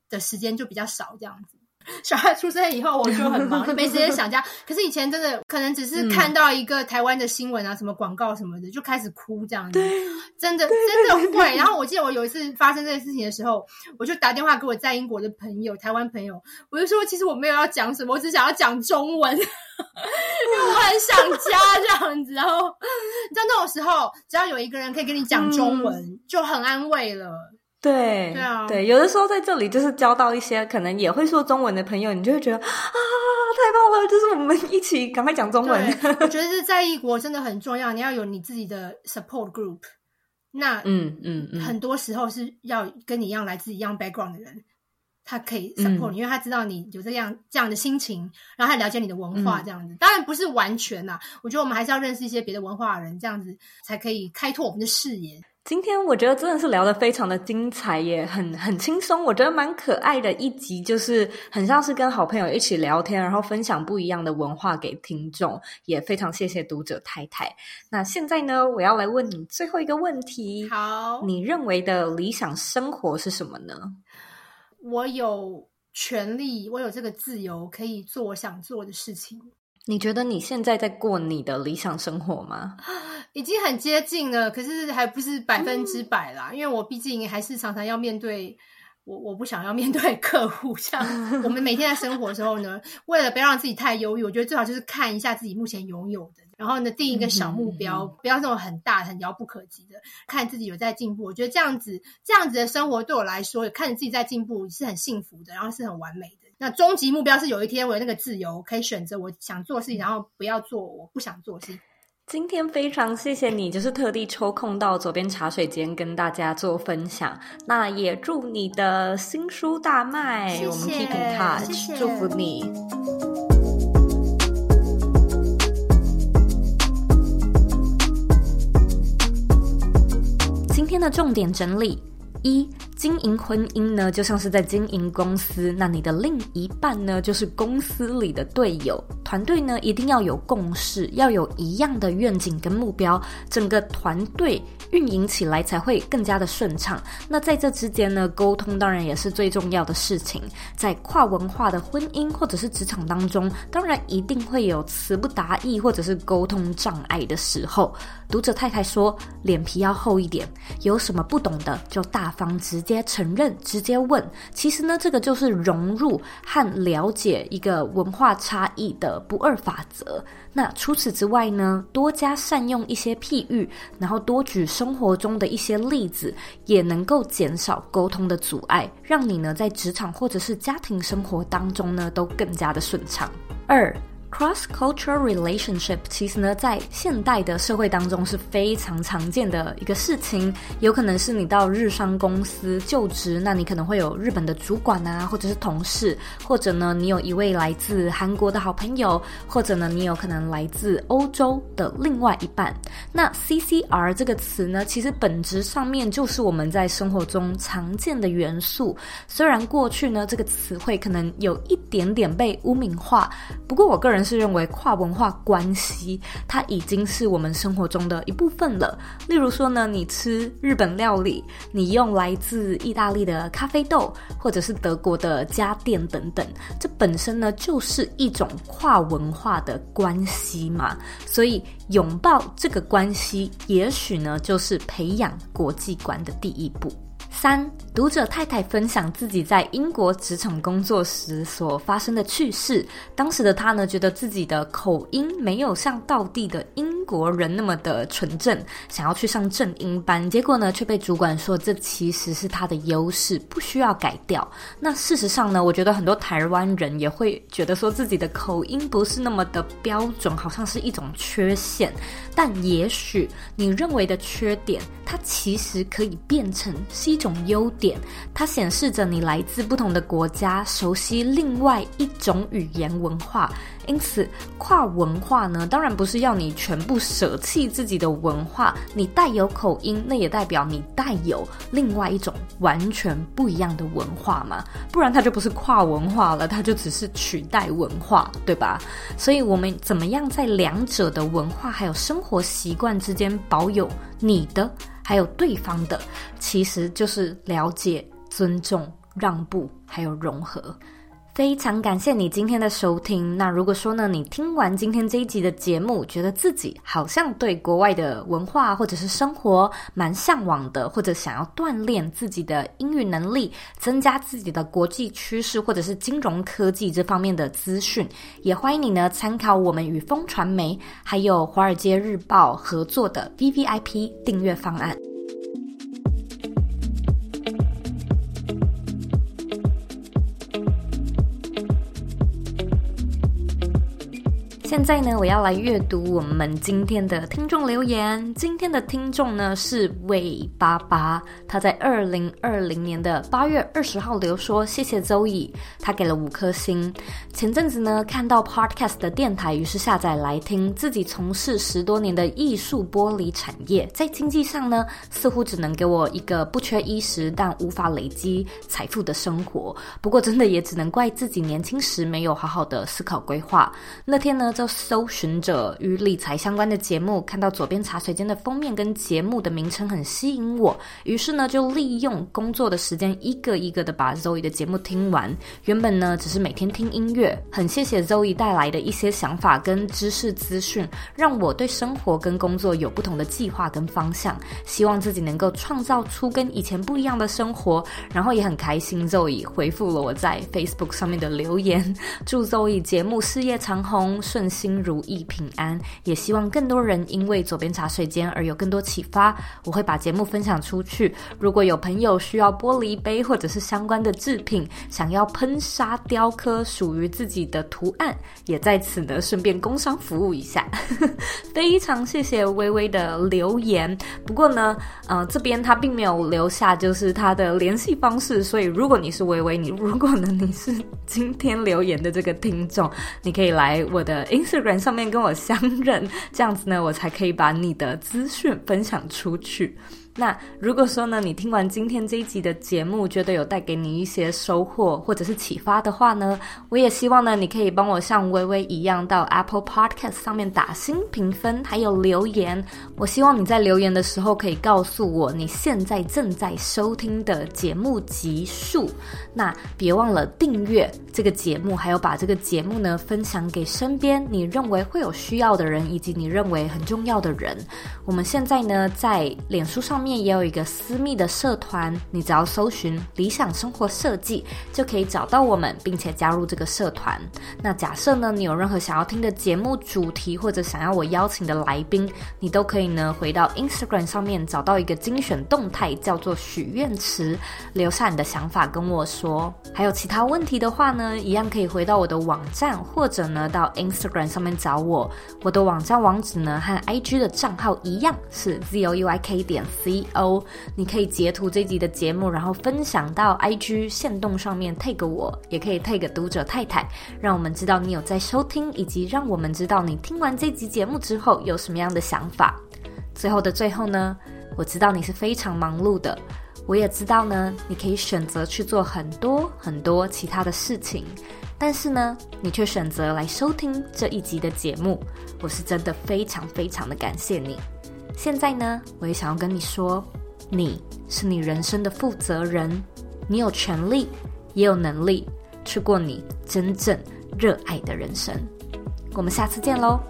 的时间就比较少，这样子。<laughs> 小孩出生以后，我就很忙，<laughs> 就没时间想家。可是以前真的可能只是看到一个台湾的新闻啊，什么广告什么的，就开始哭这样子。真的真的会。然后我记得我有一次发生这个事情的时候，我就打电话给我在英国的朋友，台湾朋友，我就说，其实我没有要讲什么，我只想要讲中文，<laughs> 因为我很想家这样子。然后你知道那种时候，只要有一个人可以跟你讲中文，嗯、就很安慰了。对对啊，对，有的时候在这里就是交到一些可能也会说中文的朋友，你就会觉得啊，太棒了！就是我们一起赶快讲中文。我觉得 <laughs> 是在异国真的很重要，你要有你自己的 support group。那嗯嗯嗯，很多时候是要跟你一样来自一样 background 的人，他可以 support 你，嗯、因为他知道你有这样这样的心情，然后他了解你的文化这样子。嗯、当然不是完全啦，我觉得我们还是要认识一些别的文化的人，这样子才可以开拓我们的视野。今天我觉得真的是聊得非常的精彩耶，也很很轻松，我觉得蛮可爱的一集，就是很像是跟好朋友一起聊天，然后分享不一样的文化给听众，也非常谢谢读者太太。那现在呢，我要来问你最后一个问题，好，你认为的理想生活是什么呢？我有权利，我有这个自由，可以做我想做的事情。你觉得你现在在过你的理想生活吗？已经很接近了，可是还不是百分之百啦。嗯、因为我毕竟还是常常要面对我，我不想要面对客户。像我们每天在生活的时候呢，为了不要让自己太忧郁，我觉得最好就是看一下自己目前拥有的，然后呢定一个小目标，嗯、不要那种很大、很遥不可及的，看自己有在进步。我觉得这样子，这样子的生活对我来说，看着自己在进步是很幸福的，然后是很完美的。那终极目标是有一天我有那个自由，可以选择我想做的事情，然后不要做我不想做的事情。今天非常谢谢你，就是特地抽空到左边茶水间跟大家做分享。那也祝你的新书大卖，谢谢我们 keep in touch，祝福你。今天的重点整理一。经营婚姻呢，就像是在经营公司。那你的另一半呢，就是公司里的队友。团队呢，一定要有共识，要有一样的愿景跟目标，整个团队运营起来才会更加的顺畅。那在这之间呢，沟通当然也是最重要的事情。在跨文化的婚姻或者是职场当中，当然一定会有词不达意或者是沟通障碍的时候。读者太太说，脸皮要厚一点，有什么不懂的就大方直接承认，直接问。其实呢，这个就是融入和了解一个文化差异的不二法则。那除此之外呢，多加善用一些譬喻，然后多举生活中的一些例子，也能够减少沟通的阻碍，让你呢在职场或者是家庭生活当中呢都更加的顺畅。二。Cross-cultural relationship 其实呢，在现代的社会当中是非常常见的一个事情。有可能是你到日商公司就职，那你可能会有日本的主管啊，或者是同事，或者呢，你有一位来自韩国的好朋友，或者呢，你有可能来自欧洲的另外一半。那 CCR 这个词呢，其实本质上面就是我们在生活中常见的元素。虽然过去呢，这个词汇可能有一点点被污名化，不过我个人。是认为跨文化关系，它已经是我们生活中的一部分了。例如说呢，你吃日本料理，你用来自意大利的咖啡豆，或者是德国的家电等等，这本身呢就是一种跨文化的关系嘛。所以拥抱这个关系，也许呢就是培养国际观的第一步。三，读者太太分享自己在英国职场工作时所发生的趣事。当时的她呢，觉得自己的口音没有像道地的英国人那么的纯正，想要去上正音班，结果呢，却被主管说这其实是他的优势，不需要改掉。那事实上呢，我觉得很多台湾人也会觉得说自己的口音不是那么的标准，好像是一种缺陷。但也许你认为的缺点，它其实可以变成是一种优点，它显示着你来自不同的国家，熟悉另外一种语言文化。因此，跨文化呢，当然不是要你全部舍弃自己的文化。你带有口音，那也代表你带有另外一种完全不一样的文化嘛。不然它就不是跨文化了，它就只是取代文化，对吧？所以，我们怎么样在两者的文化还有生活习惯之间保有你的，还有对方的，其实就是了解、尊重、让步，还有融合。非常感谢你今天的收听。那如果说呢，你听完今天这一集的节目，觉得自己好像对国外的文化或者是生活蛮向往的，或者想要锻炼自己的英语能力，增加自己的国际趋势或者是金融科技这方面的资讯，也欢迎你呢参考我们与风传媒还有华尔街日报合作的 VVIP 订阅方案。现在呢，我要来阅读我们今天的听众留言。今天的听众呢是魏爸爸，他在二零二零年的八月二十号留说：“谢谢周乙他给了五颗星。前阵子呢看到 Podcast 的电台，于是下载来听。自己从事十多年的艺术玻璃产业，在经济上呢似乎只能给我一个不缺衣食，但无法累积财富的生活。不过真的也只能怪自己年轻时没有好好的思考规划。那天呢。”搜寻着与理财相关的节目，看到左边茶水间的封面跟节目的名称很吸引我，于是呢就利用工作的时间一个一个的把 Zoe 的节目听完。原本呢只是每天听音乐，很谢谢 Zoe 带来的一些想法跟知识资讯，让我对生活跟工作有不同的计划跟方向。希望自己能够创造出跟以前不一样的生活，然后也很开心 Zoe 回复了我在 Facebook 上面的留言，祝 Zoe 节目事业长红顺心如意平安，也希望更多人因为左边茶水间而有更多启发。我会把节目分享出去。如果有朋友需要玻璃杯或者是相关的制品，想要喷砂雕刻属于自己的图案，也在此呢顺便工商服务一下。<laughs> 非常谢谢微微的留言。不过呢，呃，这边他并没有留下就是他的联系方式，所以如果你是微微，你如果呢你是今天留言的这个听众，你可以来我的。Instagram 上面跟我相认，这样子呢，我才可以把你的资讯分享出去。那如果说呢，你听完今天这一集的节目，觉得有带给你一些收获或者是启发的话呢，我也希望呢，你可以帮我像微微一样到 Apple Podcast 上面打星评分，还有留言。我希望你在留言的时候可以告诉我你现在正在收听的节目集数。那别忘了订阅这个节目，还有把这个节目呢分享给身边你认为会有需要的人，以及你认为很重要的人。我们现在呢在脸书上面。面也有一个私密的社团，你只要搜寻“理想生活设计”就可以找到我们，并且加入这个社团。那假设呢，你有任何想要听的节目主题，或者想要我邀请的来宾，你都可以呢回到 Instagram 上面找到一个精选动态，叫做许愿池，留下你的想法跟我说。还有其他问题的话呢，一样可以回到我的网站，或者呢到 Instagram 上面找我。我的网站网址呢和 IG 的账号一样是 zouyk 点 c。O，你可以截图这集的节目，然后分享到 IG 线动上面 tag 我，也可以 tag 读者太太，让我们知道你有在收听，以及让我们知道你听完这集节目之后有什么样的想法。最后的最后呢，我知道你是非常忙碌的，我也知道呢，你可以选择去做很多很多其他的事情，但是呢，你却选择来收听这一集的节目，我是真的非常非常的感谢你。现在呢，我也想要跟你说，你是你人生的负责人，你有权利，也有能力去过你真正热爱的人生。我们下次见喽。